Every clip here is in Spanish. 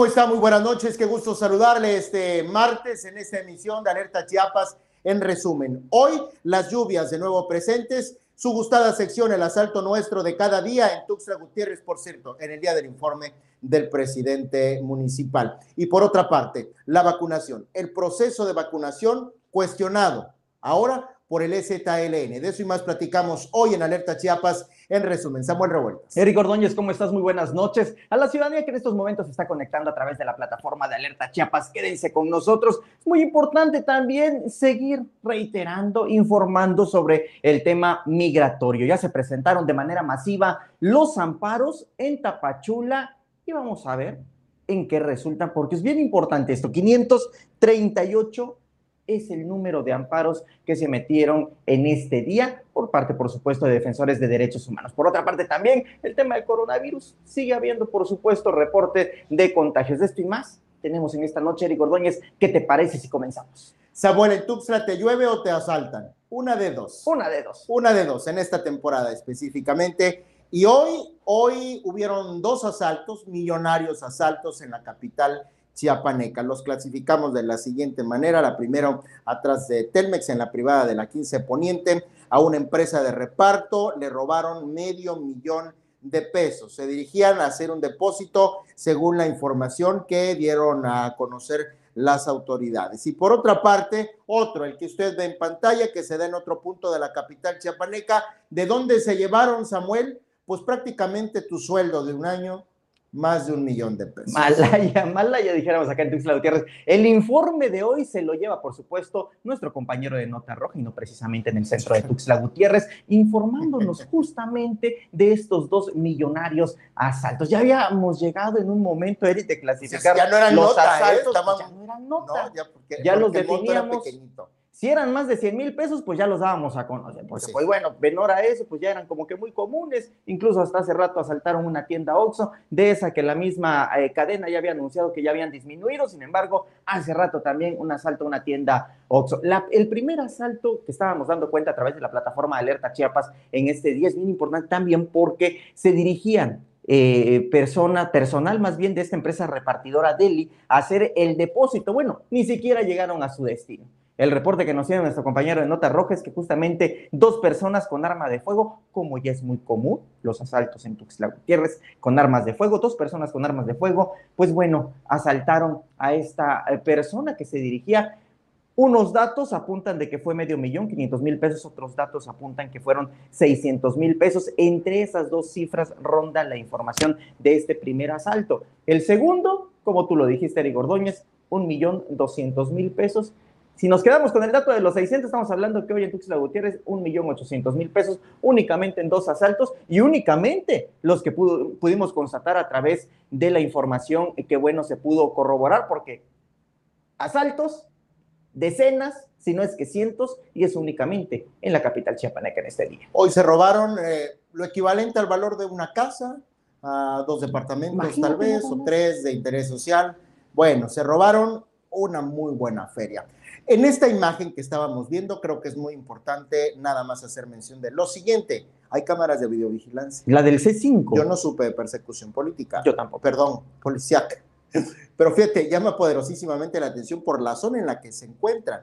¿Cómo está? Muy buenas noches, qué gusto saludarle este martes en esta emisión de Alerta Chiapas. En resumen, hoy las lluvias de nuevo presentes, su gustada sección, el asalto nuestro de cada día en Tuxtla Gutiérrez, por cierto, en el día del informe del presidente municipal. Y por otra parte, la vacunación, el proceso de vacunación cuestionado. Ahora por el EZLN. De eso y más platicamos hoy en Alerta Chiapas. En resumen, Samuel Revueltas. Eric Ordóñez, ¿cómo estás? Muy buenas noches. A la ciudadanía que en estos momentos se está conectando a través de la plataforma de Alerta Chiapas, quédense con nosotros. Es muy importante también seguir reiterando, informando sobre el tema migratorio. Ya se presentaron de manera masiva los amparos en Tapachula y vamos a ver en qué resultan, porque es bien importante esto. 538 es el número de amparos que se metieron en este día por parte, por supuesto, de defensores de derechos humanos. Por otra parte, también el tema del coronavirus. Sigue habiendo, por supuesto, reporte de contagios. De esto y más tenemos en esta noche, Eric Ordóñez. ¿Qué te parece si comenzamos? Samuel, ¿en Tuxtla te llueve o te asaltan? Una de dos. Una de dos. Una de dos, en esta temporada específicamente. Y hoy, hoy hubieron dos asaltos, millonarios asaltos en la capital chiapaneca. Los clasificamos de la siguiente manera. La primera, atrás de Telmex, en la privada de la 15 Poniente, a una empresa de reparto le robaron medio millón de pesos. Se dirigían a hacer un depósito según la información que dieron a conocer las autoridades. Y por otra parte, otro, el que usted ve en pantalla, que se da en otro punto de la capital chiapaneca, ¿de dónde se llevaron, Samuel? Pues prácticamente tu sueldo de un año, más de un millón de pesos. Malaya, Malaya, dijéramos acá en Tuxtla Gutiérrez. El informe de hoy se lo lleva, por supuesto, nuestro compañero de Nota Roja, y no precisamente en el centro de Tuxtla Gutiérrez, informándonos justamente de estos dos millonarios asaltos. Ya habíamos llegado en un momento, Eric, de clasificar ya no eran los nota, ¿eh? asaltos. Estaban- Ya no eran nota. No, ya, porque, Ya los porque era definíamos. Si eran más de 100 mil pesos, pues ya los dábamos a conocer. Porque, Sí. pues bueno, menor a eso, pues ya eran como que muy comunes. Incluso hasta hace rato asaltaron una tienda Oxxo, de esa que la misma eh, cadena ya había anunciado que ya habían disminuido. Sin embargo, hace rato también un asalto a una tienda Oxxo. La- el primer asalto que estábamos dando cuenta a través de la plataforma de Alerta Chiapas en este día es bien importante también porque se dirigían eh, persona, personal más bien de esta empresa repartidora Deli a hacer el depósito. Bueno, ni siquiera llegaron a su destino. El reporte que nos tiene nuestro compañero de Nota Roja es que justamente dos personas con arma de fuego, como ya es muy común, los asaltos en Tuxtla Gutiérrez con armas de fuego, dos personas con armas de fuego, pues bueno, asaltaron a esta eh, persona que se dirigía. Unos datos apuntan de que fue medio millón, 500 mil pesos, otros datos apuntan que fueron 600 mil pesos. Entre esas dos cifras ronda la información de este primer asalto. El segundo, como tú lo dijiste, Eric Ordóñez, un millón 200 mil pesos. Si nos quedamos con el dato de los 600, estamos hablando que hoy en Tuxtla Gutiérrez, un millón 800 mil pesos, únicamente en dos asaltos y únicamente los que pudo- pudimos constatar a través de la información que, bueno, se pudo corroborar, porque asaltos, decenas, si no es que cientos, y eso únicamente en la capital chiapaneca en este día. Hoy se robaron eh, lo equivalente al valor de una casa, a dos departamentos Imagínate tal vez, o tres de interés social. Bueno, se robaron una muy buena feria. En esta imagen que estábamos viendo, creo que es muy importante nada más hacer mención de lo siguiente. Hay cámaras de videovigilancia. La del C5. Yo no supe de persecución política. Yo tampoco. Perdón, policiaca. Pero fíjate, llama poderosísimamente la atención por la zona en la que se encuentran.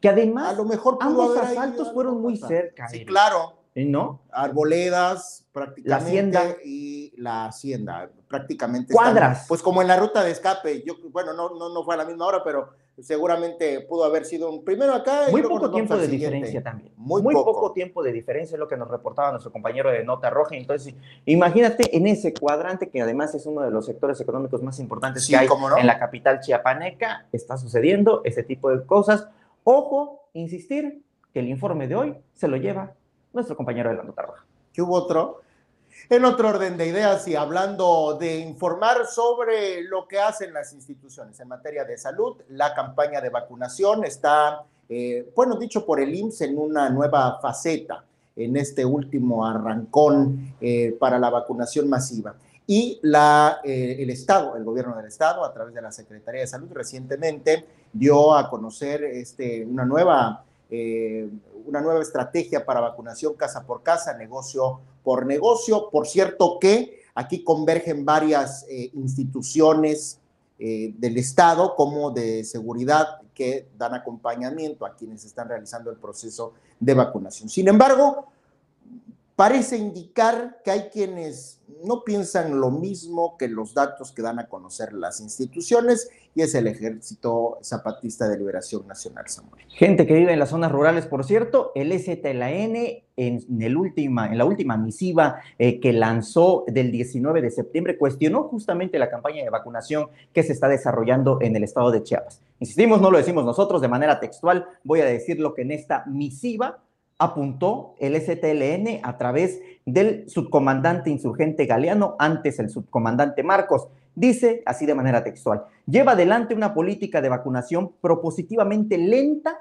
Que A además, lo mejor pudo ambos asaltos fueron muy cerca. Sí, claro. ¿no? arboledas prácticamente hacienda. y la hacienda prácticamente Cuadras. están, pues como en la ruta de escape yo bueno no no no fue a la misma hora pero seguramente pudo haber sido un primero acá y Muy luego poco tiempo de siguiente. diferencia también. Muy poco. poco. tiempo de diferencia es lo que nos reportaba nuestro compañero de Nota Roja. Entonces, imagínate en ese cuadrante que además es uno de los sectores económicos más importantes Sí, que hay no. en la capital chiapaneca, está sucediendo ese tipo de cosas. Ojo, insistir que el informe de hoy se lo lleva nuestro compañero de la Nota Roja. que hubo otro en otro orden de ideas y hablando de informar sobre lo que hacen las instituciones en materia de salud, la campaña de vacunación está, eh, bueno, dicho por el IMSS, en una nueva faceta en este último arrancón eh, para la vacunación masiva. Y eh, el Estado, el gobierno del Estado, a través de la Secretaría de Salud, recientemente dio a conocer este, una, nueva, eh, una nueva estrategia para vacunación casa por casa, negocio por negocio. Por cierto que aquí convergen varias eh, instituciones eh, del Estado como de seguridad que dan acompañamiento a quienes están realizando el proceso de vacunación. Sin embargo, parece indicar que hay quienes no piensan lo mismo que los datos que dan a conocer las instituciones y es el Ejército Zapatista de Liberación Nacional, Samuel. Gente que vive en las zonas rurales, por cierto, el STLN en, el última, en la última misiva eh, que lanzó del 19 de septiembre cuestionó justamente la campaña de vacunación que se está desarrollando en el estado de Chiapas. Insistimos, no lo decimos nosotros de manera textual, voy a decir lo que en esta misiva apuntó el STLN a través del subcomandante insurgente Galeano, antes el subcomandante Marcos. Dice así de manera textual, lleva adelante una política de vacunación propositivamente lenta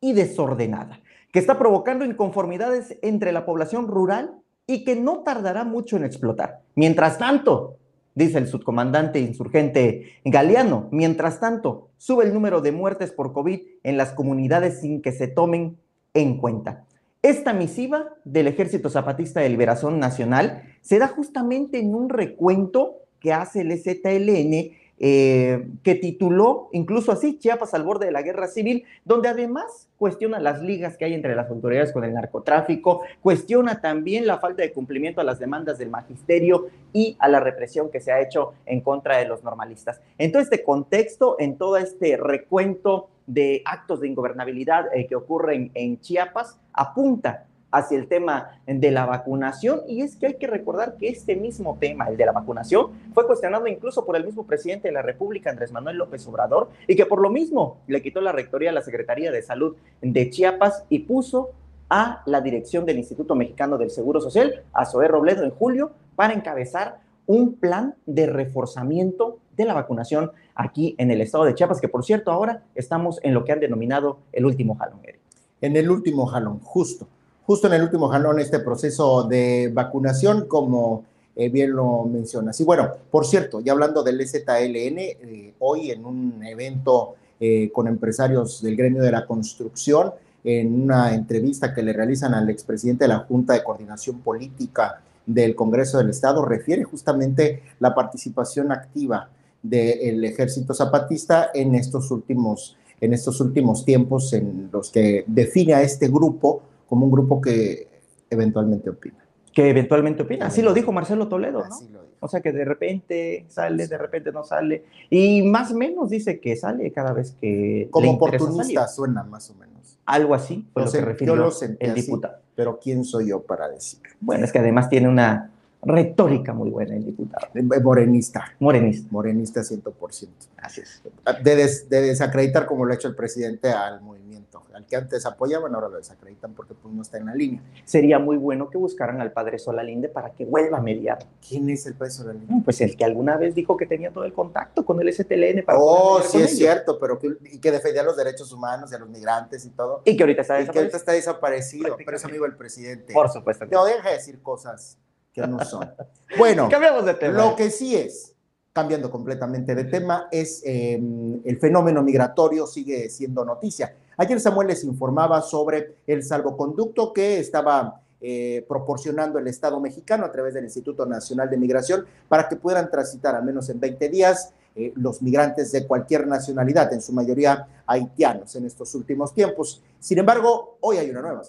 y desordenada, que está provocando inconformidades entre la población rural y que no tardará mucho en explotar. Mientras tanto, dice el subcomandante insurgente Galeano, mientras tanto, sube el número de muertes por COVID en las comunidades sin que se tomen en cuenta. Esta misiva del Ejército Zapatista de Liberación Nacional se da justamente en un recuento que hace el ZLN, eh, que tituló incluso así Chiapas al borde de la guerra civil, donde además cuestiona las ligas que hay entre las autoridades con el narcotráfico, cuestiona también la falta de cumplimiento a las demandas del magisterio y a la represión que se ha hecho en contra de los normalistas. En todo este contexto, en todo este recuento de actos de ingobernabilidad eh, que ocurren en Chiapas, apunta hacia el tema de la vacunación. Y es que hay que recordar que este mismo tema, el de la vacunación, fue cuestionado incluso por el mismo presidente de la República, Andrés Manuel López Obrador, y que por lo mismo le quitó la rectoría a la Secretaría de Salud de Chiapas y puso a la dirección del Instituto Mexicano del Seguro Social, a Zoé Robledo, en julio, para encabezar un plan de reforzamiento de la vacunación aquí en el estado de Chiapas, que por cierto ahora estamos en lo que han denominado el último jalón, En el último jalón, justo justo en el último jalón este proceso de vacunación, como eh, bien lo mencionas. Y bueno, por cierto, ya hablando del ZLN, eh, hoy en un evento eh, con empresarios del gremio de la construcción, en una entrevista que le realizan al expresidente de la Junta de Coordinación Política del Congreso del Estado, refiere justamente la participación activa del ejército zapatista en estos últimos en estos últimos tiempos en los que define a este grupo como un grupo que eventualmente opina. Que eventualmente opina. Así lo dijo Marcelo Toledo, ¿no? O sea que de repente sale, de repente no sale. Y más o menos dice que sale cada vez que. Como oportunista suena más o menos. Algo así fue lo que refirió el diputado. pero ¿quién soy yo para decir? Bueno, es que además tiene una retórica muy buena el diputado. Eh, morenista. Morenista. Morenista 100%. Así es. De, de desacreditar como lo ha hecho el presidente al movimiento al que antes apoyaban, ahora lo desacreditan porque pues, no está en la línea. Sería muy bueno que buscaran al padre Solalinde para que vuelva a mediar. ¿Quién es el padre Solalinde? Pues el que alguna vez dijo que tenía todo el contacto con el STLN para Oh, sí es cierto, pero que, y que defendía los derechos humanos y a los migrantes y todo. Y que ahorita está desaparecido. Y que ahorita está desaparecido, pero es amigo del presidente. Por supuesto. No, deja de decir cosas que no son. Bueno, cambiamos de tema. Lo que sí es, cambiando completamente de tema, es em, el fenómeno migratorio sigue siendo noticia. Ayer Samuel les informaba sobre el salvoconducto que estaba eh, proporcionando el Estado mexicano a través del Instituto Nacional de Migración para que puedan transitar al menos en 20 días eh, los migrantes de cualquier nacionalidad, en su mayoría haitianos en estos últimos tiempos. Sin embargo, hoy hay una nueva.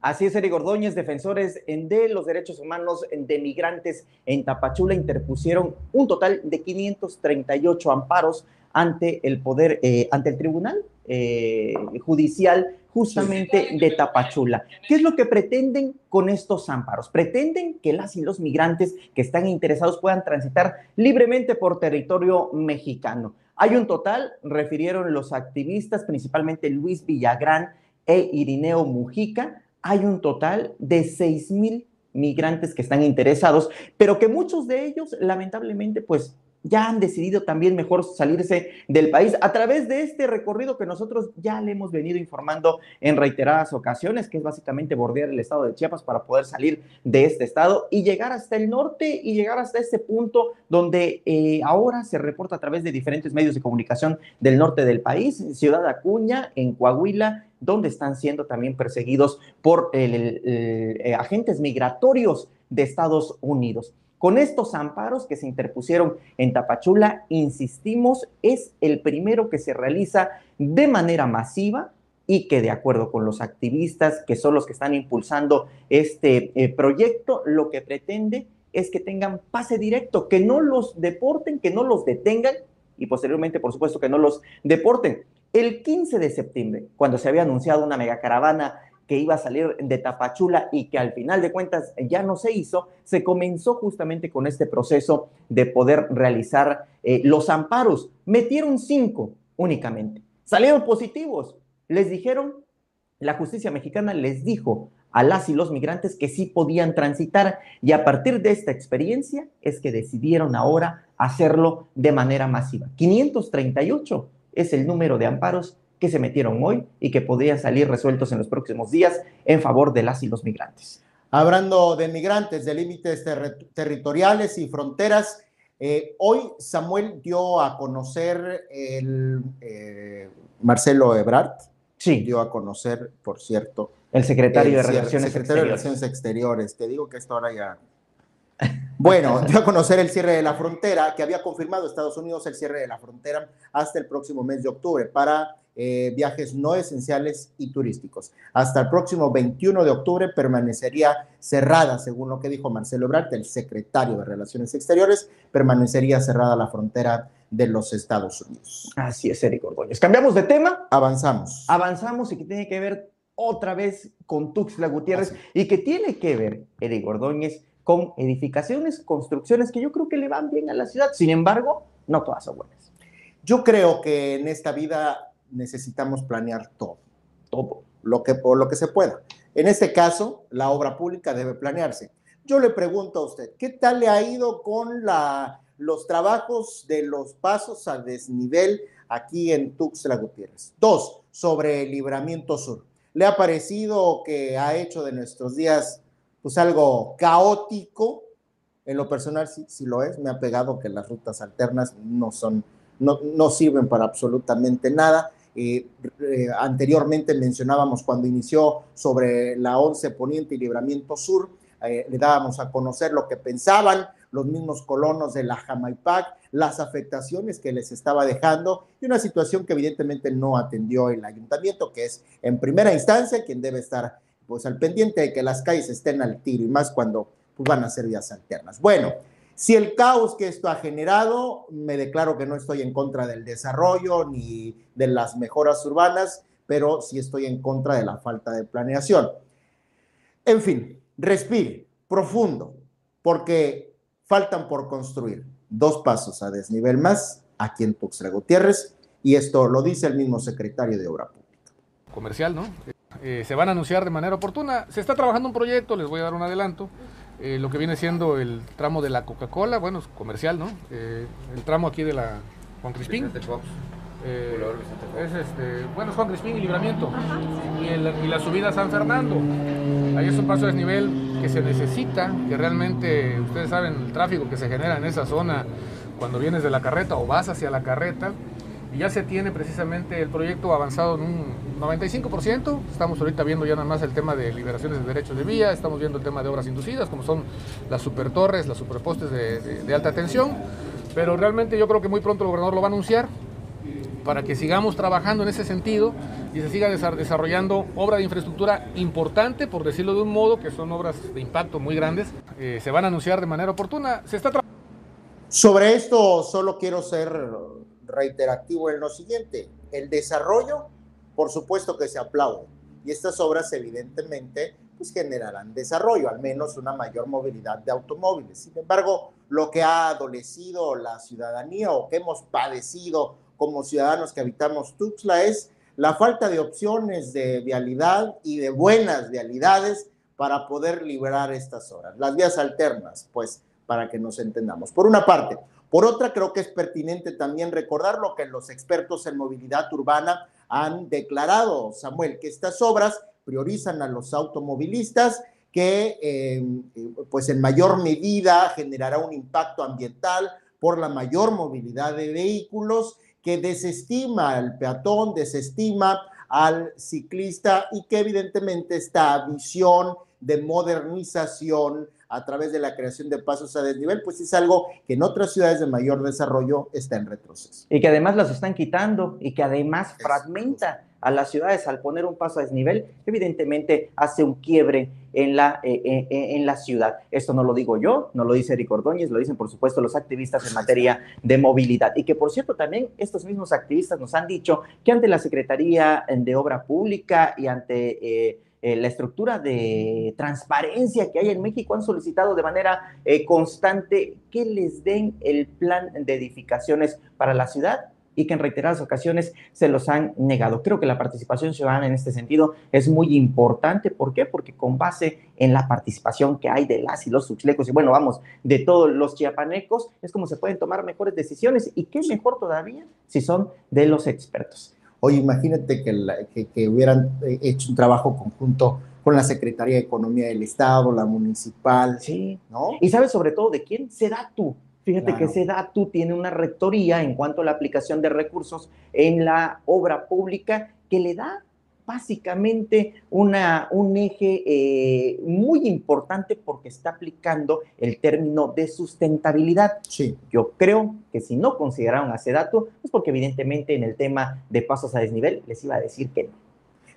Así es, Eric Ordóñez, defensores de los derechos humanos de migrantes en Tapachula interpusieron un total de 538 amparos ante el poder, eh, ante el tribunal eh, judicial justamente de Tapachula. ¿Qué es lo que pretenden con estos amparos? Pretenden que las y los migrantes que están interesados puedan transitar libremente por territorio mexicano. Hay un total, refirieron los activistas, principalmente Luis Villagrán e Irineo Mujica, hay un total de 6 mil migrantes que están interesados, pero que muchos de ellos lamentablemente pues ya han decidido también mejor salirse del país a través de este recorrido que nosotros ya le hemos venido informando en reiteradas ocasiones, que es básicamente bordear el estado de Chiapas para poder salir de este estado y llegar hasta el norte y llegar hasta este punto donde eh, ahora se reporta a través de diferentes medios de comunicación del norte del país, Ciudad Acuña, en Coahuila, donde están siendo también perseguidos por eh, agentes migratorios de Estados Unidos. Con estos amparos que se interpusieron en Tapachula, insistimos, es el primero que se realiza de manera masiva y que de acuerdo con los activistas, que son los que están impulsando este eh, proyecto, lo que pretende es que tengan pase directo, que no los deporten, que no los detengan y posteriormente, por supuesto, que no los deporten. El 15 de septiembre, cuando se había anunciado una megacaravana que iba a salir de Tapachula y que al final de cuentas ya no se hizo, se comenzó justamente con este proceso de poder realizar eh, los amparos. Metieron cinco únicamente. Salieron positivos. Les dijeron, la justicia mexicana les dijo a las y los migrantes que sí podían transitar y a partir de esta experiencia es que decidieron ahora hacerlo de manera masiva. 538 es el número de amparos que se metieron hoy y que podrían salir resueltos en los próximos días en favor de las y los migrantes. Hablando de migrantes, de límites territoriales y fronteras, eh, hoy Samuel dio a conocer el eh, Marcelo Ebrard. Sí. Dio a conocer, por cierto. El secretario de Relaciones secretario Exteriores. de Relaciones Exteriores. Te digo que esto ahora ya bueno, dio a conocer el cierre de la frontera, que había confirmado Estados Unidos el cierre de la frontera hasta el próximo mes de octubre para eh, viajes no esenciales y turísticos. Hasta el próximo 21 de octubre permanecería cerrada, según lo que dijo Marcelo Ebrard, el secretario de Relaciones Exteriores, permanecería cerrada la frontera de los Estados Unidos. Así es, Eric Ordóñez. ¿Cambiamos de tema? Avanzamos. Avanzamos y que tiene que ver otra vez con Tuxtla Gutiérrez y que tiene que ver, Eric Ordóñez, con edificaciones, construcciones que yo creo que le van bien a la ciudad. Sin embargo, no todas son buenas. Yo creo que en esta vida necesitamos planear todo, todo, lo que, lo que se pueda. En este caso, la obra pública debe planearse. Yo le pregunto a usted, ¿qué tal le ha ido con la, los trabajos de los pasos a desnivel aquí en Tuxtla Gutiérrez? Dos, sobre el libramiento sur. ¿Le ha parecido que ha hecho de nuestros días pues algo caótico. En lo personal sí, lo es, me ha pegado que las rutas alternas no son, no, no sirven para absolutamente nada. Eh, eh, anteriormente mencionábamos cuando inició sobre la 11 Poniente y Libramiento Sur, eh, le dábamos a conocer lo que pensaban los mismos colonos de la Jamaipac, las afectaciones que les estaba dejando y una situación que evidentemente no atendió el ayuntamiento, que es en primera instancia quien debe estar pues al pendiente de que las calles estén al tiro y más cuando pues, van a ser vías alternas. Bueno, si el caos que esto ha generado, me declaro que no estoy en contra del desarrollo ni de las mejoras urbanas, pero sí estoy en contra de la falta de planeación. En fin, respire profundo, porque faltan por construir dos pasos a desnivel más aquí en Tuxtla Gutiérrez, y esto lo dice el mismo secretario de Obra Pública. Comercial, ¿no? Eh, se van a anunciar de manera oportuna. Se está trabajando un proyecto, les voy a dar un adelanto. Eh, lo que viene siendo el tramo de la Coca-Cola, bueno, es comercial, ¿no? Eh, el tramo aquí de la Juan Crispín. es este, bueno, es Juan Crispín y Libramiento. Y, y, la subida a San Fernando. Ahí es un paso de desnivel que se necesita, que realmente, ustedes saben, el tráfico que se genera en esa zona cuando vienes de la carreta o vas hacia la carreta, ya se tiene precisamente el proyecto avanzado en un 95%. Estamos ahorita viendo ya nada más el tema de liberaciones de derechos de vía, estamos viendo el tema de obras inducidas, como son las supertorres, las superpostes de, de, alta tensión. Pero realmente yo creo que muy pronto el gobernador lo va a anunciar para que sigamos trabajando en ese sentido y se siga desarrollando obra de infraestructura importante, por decirlo de un modo, que son obras de impacto muy grandes. Eh, se van a anunciar de manera oportuna. Se está Sobre esto solo quiero ser reiterativo en lo siguiente, el desarrollo, por supuesto que se aplaude, y estas obras evidentemente pues generarán desarrollo, al menos una mayor movilidad de automóviles. Sin embargo, lo que ha adolecido la ciudadanía o que hemos padecido como ciudadanos que habitamos Tuxtla es la falta de opciones de vialidad y de buenas vialidades para poder liberar estas horas. Las vías alternas, pues, para que nos entendamos. Por una parte, por otra, creo que es pertinente también recordar lo que los expertos en movilidad urbana han declarado, Samuel, que estas obras priorizan a los automovilistas, que em, pues en mayor medida generará un impacto ambiental por la mayor movilidad de vehículos, que desestima al peatón, desestima al ciclista y que evidentemente esta visión de modernización a través de la creación de pasos a desnivel, pues es algo que en otras ciudades de mayor desarrollo está en retroceso. Y que además los están quitando y que además fragmenta a las ciudades al poner un paso a desnivel, evidentemente hace un quiebre en la, eh, eh, eh, en la ciudad. Esto no lo digo yo, no lo dice Eric Ordóñez, lo dicen por supuesto los activistas en materia de movilidad. Y que por cierto también estos mismos activistas nos han dicho que ante la Secretaría de Obra Pública y ante... la estructura de transparencia que hay en México han solicitado de manera constante que les den el plan de edificaciones para la ciudad y que en reiteradas ocasiones se los han negado. Creo que la participación ciudadana en este sentido es muy importante. ¿Por qué? Porque con base en la participación que hay de las y los suchlecos y bueno, vamos, de todos los chiapanecos, es como se pueden tomar mejores decisiones y qué mejor todavía si son de los expertos. Oye, imagínate que, que, hubieran eh, hecho un trabajo conjunto con la Secretaría de Economía del Estado, la municipal. Sí. ¿no? Y sabes sobre todo de quién será tú Fíjate que ese dato tiene una rectoría en cuanto a la aplicación de recursos en la obra pública que le da básicamente una, un eje eh, muy importante porque está aplicando el término de sustentabilidad. Sí. Yo creo que si no consideraron a ese dato, es porque evidentemente en el tema de pasos a desnivel les iba a decir que no.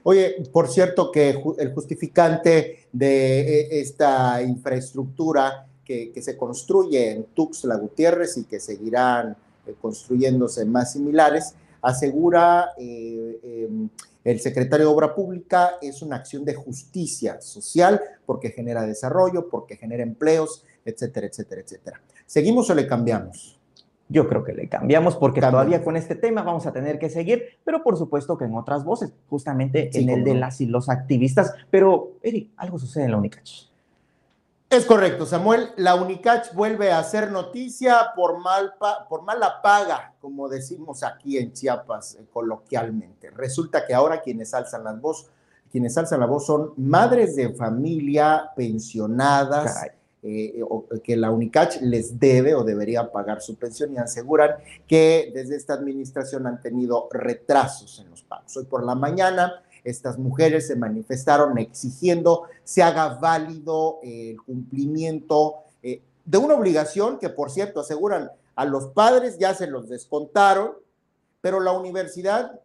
Oye, por cierto que el justificante de eh, esta infraestructura que, se construye en Tuxtla Gutiérrez y que seguirán eh, construyéndose más similares, asegura eh, em, el secretario de Obra Pública, es una acción de justicia social porque genera desarrollo, porque genera empleos, etcétera, etcétera, etcétera. ¿Seguimos o le cambiamos? Yo creo que le cambiamos porque todavía con este tema vamos a tener que seguir, pero por supuesto que en otras voces, justamente en el de las y los activistas. Pero, Eric, algo sucede en la UNICACH. Es correcto, Samuel. La Unicach vuelve a hacer noticia por, mal por mala paga, como decimos aquí en Chiapas eh, coloquialmente. Resulta que ahora quienes alzan las voz, quienes alzan la voz son madres de familia pensionadas. Eh, que la UNICACH les debe o debería pagar su pensión y aseguran que desde esta administración han tenido retrasos en los pagos. Hoy por la mañana estas mujeres se manifestaron exigiendo se haga válido el cumplimiento eh, de una obligación que, por cierto, aseguran a los padres ya se los descontaron, pero la universidad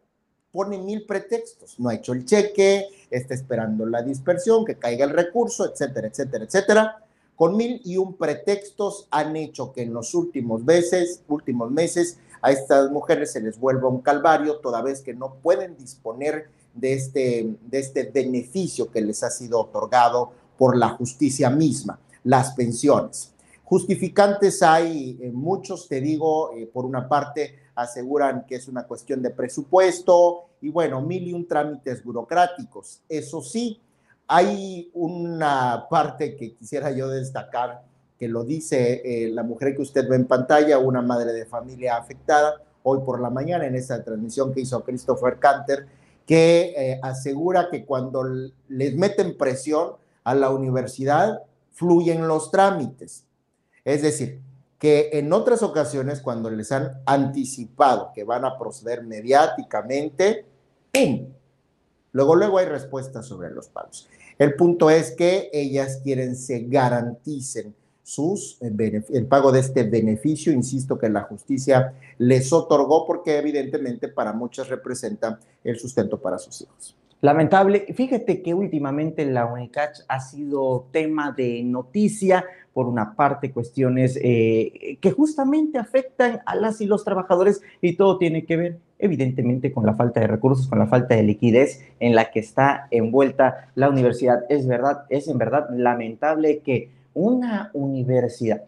pone mil pretextos. No ha hecho el cheque, está esperando la dispersión, que caiga el recurso, etcétera, etcétera, etcétera. Con mil y un pretextos han hecho que en los últimos meses, últimos meses, a estas mujeres se les vuelva un calvario, toda vez que no pueden disponer de este, de este beneficio que les ha sido otorgado por la justicia misma, las pensiones. Justificantes hay eh, muchos, te digo, eh, por una parte aseguran que es una cuestión de presupuesto y bueno, mil y un trámites burocráticos. Eso sí, hay una parte que quisiera yo destacar, que lo dice eh, la mujer que usted ve en pantalla, una madre de familia afectada, hoy por la mañana en esa transmisión que hizo Christopher Canter, que eh, asegura que cuando les meten presión a la universidad, fluyen los trámites. Es decir, que en otras ocasiones, cuando les han anticipado que van a proceder mediáticamente. Luego, luego hay respuestas sobre los pagos. El punto es que ellas quieren se garanticen sus, eh, el pago de este beneficio, insisto que la justicia les otorgó porque evidentemente para muchas representa el sustento para sus hijos. Lamentable. Fíjate que últimamente la UNICACH ha sido tema de noticia, por una parte, cuestiones eh, que justamente afectan a las y los trabajadores y todo tiene que ver, evidentemente, con la falta de recursos, con la falta de liquidez en la que está envuelta la universidad. Es verdad, es en verdad lamentable que una universidad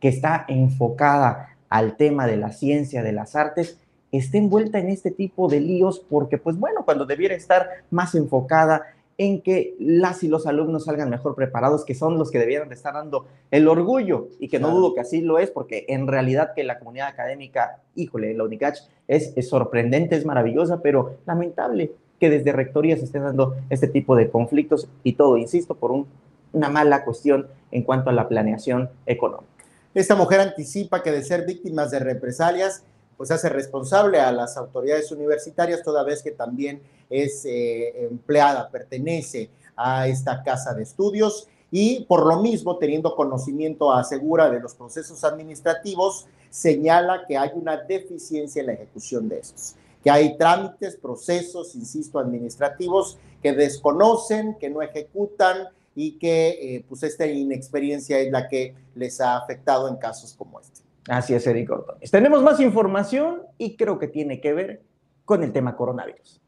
que está enfocada al tema de la ciencia, de las artes, esté envuelta en este tipo de líos porque, pues bueno, cuando debiera estar más enfocada en que las y los alumnos salgan mejor preparados, que son los que debieran de estar dando el orgullo, y que no dudo que así lo es, porque en realidad que la comunidad académica, híjole, la UNICACH es, sorprendente, es maravillosa, pero lamentable que desde rectoría se estén dando este tipo de conflictos y todo, insisto, por un una mala cuestión en cuanto a la planeación económica. Esta mujer anticipa que de ser víctimas de represalias, pues hace responsable a las autoridades universitarias, toda vez que también es eh, empleada, pertenece a esta casa de estudios y por lo mismo, teniendo conocimiento asegura de los procesos administrativos, señala que hay una deficiencia en la ejecución de estos, que hay trámites, procesos, insisto, administrativos que desconocen, que no ejecutan y que eh, pues esta inexperiencia es la que les ha afectado en casos como este. Así es, Eric Ortones. Tenemos más información y creo que tiene que ver con el tema coronavirus.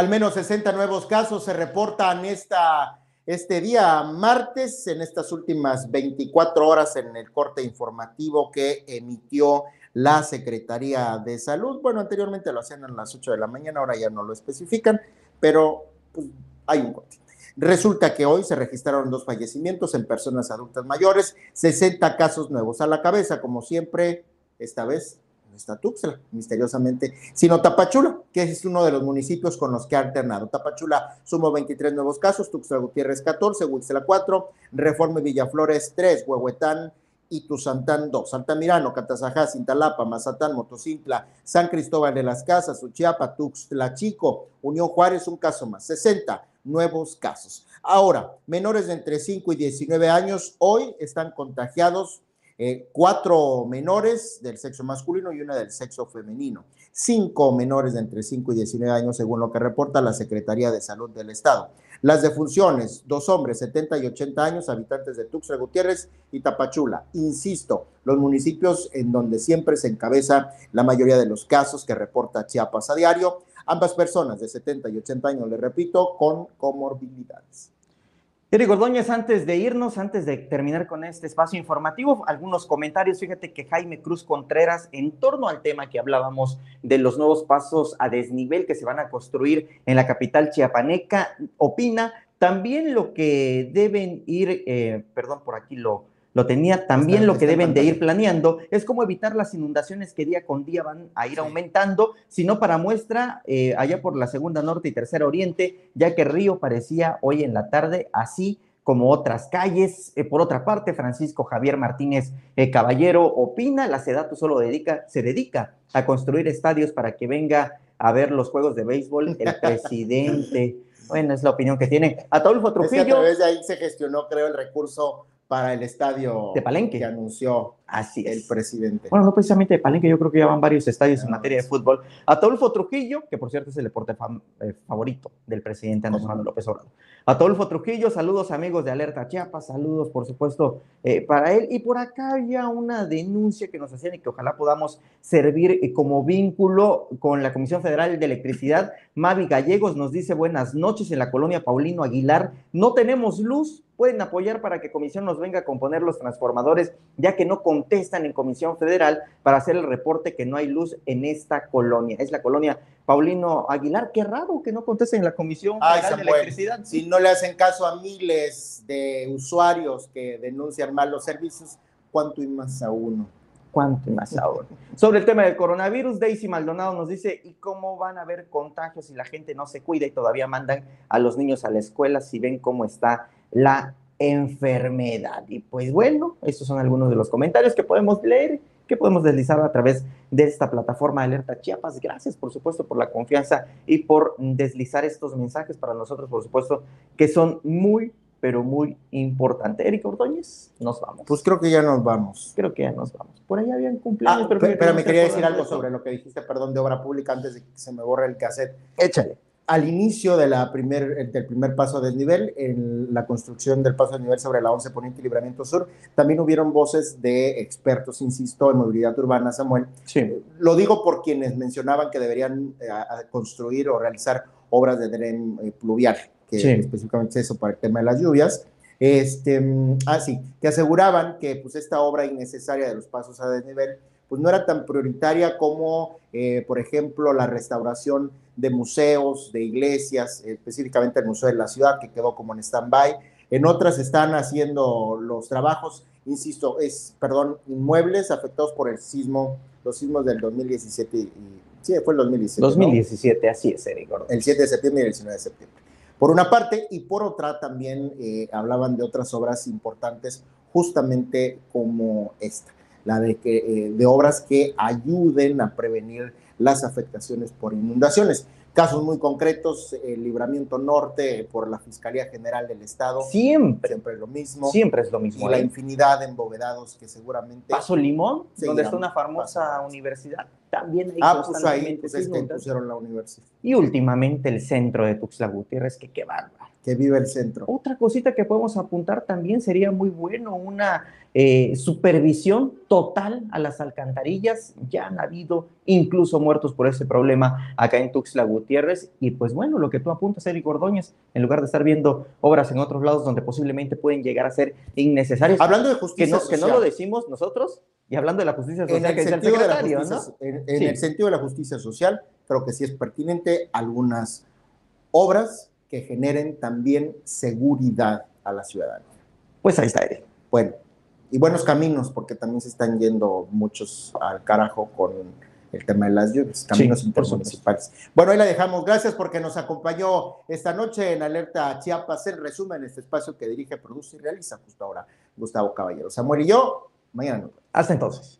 Al menos 60 nuevos casos se reportan esta, este día martes, en estas últimas 24 horas en el corte informativo que emitió la Secretaría de Salud. Bueno, anteriormente lo hacían a las 8 de la mañana, ahora ya no lo especifican, pero pues, hay un corte. Resulta que hoy se registraron dos fallecimientos en personas adultas mayores, 60 casos nuevos a la cabeza, como siempre, esta vez está Tuxtla, misteriosamente, sino Tapachula, que es uno de los municipios con los que ha alternado. Tapachula sumó 23 nuevos casos, Tuxtla Gutiérrez 14, Huixela 4, Reforma Villaflores 3, Huehuetán y Tuzantán 2, Altamirano, Catazajá, Cintalapa, Mazatán, Motocintla, San Cristóbal de las Casas, Uchiapa, Tuxtla Chico, Unión Juárez, un caso más, 60 nuevos casos. Ahora, menores de entre 5 y 19 años hoy están contagiados eh, cuatro menores del sexo masculino y una del sexo femenino. Cinco menores de entre 5 y 19 años, según lo que reporta la Secretaría de Salud del Estado. Las defunciones, dos hombres, 70 y 80 años, habitantes de Tuxtla Gutiérrez y Tapachula. Insisto, los municipios en donde siempre se encabeza la mayoría de los casos que reporta Chiapas a diario. Ambas personas de 70 y 80 años, le repito, con comorbilidades. Eric Ordóñez, antes de irnos, antes de terminar con este espacio informativo, algunos comentarios. Fíjate que Jaime Cruz Contreras, en torno al tema que hablábamos de los nuevos pasos a desnivel que se van a construir en la capital chiapaneca, opina también lo que deben ir, eh, perdón, por aquí lo, lo tenía. También lo que deben de ir planeando es cómo evitar las inundaciones que día con día van a ir aumentando, sino para muestra eh, allá por la segunda norte y tercera oriente, ya que Río parecía hoy en la tarde así como otras calles. Eh, por otra parte, Francisco Javier Martínez eh, Caballero opina, la SEDATU solo dedica, se dedica a construir estadios para que venga a ver los juegos de béisbol el presidente. Bueno, es la opinión que tiene. Ataulfo Trujillo. Es que a través de ahí se gestionó, creo, el recurso para el estadio de Palenque. que anunció Así el presidente. Bueno, no precisamente de Palenque, yo creo que ya van varios estadios en materia de fútbol. Atolfo Trujillo, que por cierto es el deporte eh, favorito del presidente Andrés Manuel López Obrador. Atolfo Trujillo, saludos amigos de Alerta Chiapas, saludos por supuesto eh, para él. Y por acá había una denuncia que nos hacían y que ojalá podamos servir eh, como vínculo con la Comisión Federal de Electricidad. Mavi Gallegos nos dice buenas noches en la colonia Paulino Aguilar. No tenemos luz, pueden apoyar para que Comisión nos venga a componer los transformadores, ya que no contestan en Comisión Federal para hacer el reporte que no hay luz en esta colonia. Es la colonia Paulino Aguilar. Qué raro que no contesten en la Comisión Federal de Electricidad. Si no le hacen caso a miles de usuarios que denuncian mal los servicios, ¿cuánto y más a uno? ¿Cuánto y más ahora? Sobre el tema del coronavirus, Daisy Maldonado nos dice, ¿y cómo van a haber contagios si la gente no se cuida y todavía mandan a los niños a la escuela si ven cómo está la enfermedad. Y pues bueno, estos son algunos de los comentarios que podemos leer, que podemos deslizar a través de esta plataforma Alerta Chiapas. Gracias, por supuesto, por la confianza y por deslizar estos mensajes para nosotros, por supuesto, que son muy, pero muy importantes. Eric Ordóñez, nos vamos. Pues creo que ya nos vamos. Creo que ya nos vamos. Por ahí habían cumpleaños. Ah, pero, pero me quería decir algo sobre lo que dijiste, perdón, de obra pública antes de que se me borre el cassette. Échale al inicio de la primer, del primer paso del nivel, en la construcción del paso de nivel sobre la 11 Poniente y Libramiento Sur, también hubieron voces de expertos, insisto, en movilidad urbana, Samuel. Sí. Lo digo por quienes mencionaban que deberían eh, construir o realizar obras de dren eh, pluvial, que específicamente es eso para el tema de las lluvias. Este, mm, ah, sí, que aseguraban que pues, esta obra innecesaria de los pasos a desnivel pues no era tan prioritaria como, eh, por ejemplo, la restauración de museos, de iglesias, específicamente el Museo de la Ciudad, que quedó como en stand-by. En otras están haciendo los trabajos, insisto, es, perdón, inmuebles afectados por el sismo, los sismos del 2017 y Sí, fue el 2017. 2017, así es, Eric El 7 de septiembre y el 19 de septiembre. Por una parte, y por otra también eh, hablaban de otras obras importantes, justamente como esta, la de, que, eh, de obras que ayuden a prevenir las afectaciones por inundaciones. Casos muy concretos, el libramiento norte por la Fiscalía General del Estado. Siempre. Siempre es lo mismo. Siempre es lo mismo. Y la infinidad de embovedados que seguramente... Paso Limón, donde está una famosa universidad. También hay ah, pues ahí pues es que pusieron la universidad. Y últimamente el centro de Tuxtla Gutiérrez, que qué bárbaro que vive el centro. Otra cosita que podemos apuntar también sería muy bueno, una eh, supervisión total a las alcantarillas. Ya han habido incluso muertos por ese problema acá en Tuxtla Gutiérrez. Y pues bueno, lo que tú apuntas, Eric Ordóñez, en lugar de estar viendo obras en otros lados donde posiblemente pueden llegar a ser innecesarias. Hablando de justicia que no, social. Que no lo decimos nosotros, y hablando de la justicia social, en el, sentido, de la justicia, en, el sentido de la justicia social, creo que sí es pertinente algunas obras que generen también seguridad a la ciudadanía. Pues ahí está, Eric. Bueno, y buenos caminos, porque también se están yendo muchos al carajo con el tema de las lluvias, caminos intermunicipales. Bueno, ahí la dejamos. Gracias porque nos acompañó esta noche en Alerta Chiapas. En resumen, este espacio que dirige, produce y realiza justo ahora Gustavo Caballero. Samuel y yo, mañana Hasta entonces.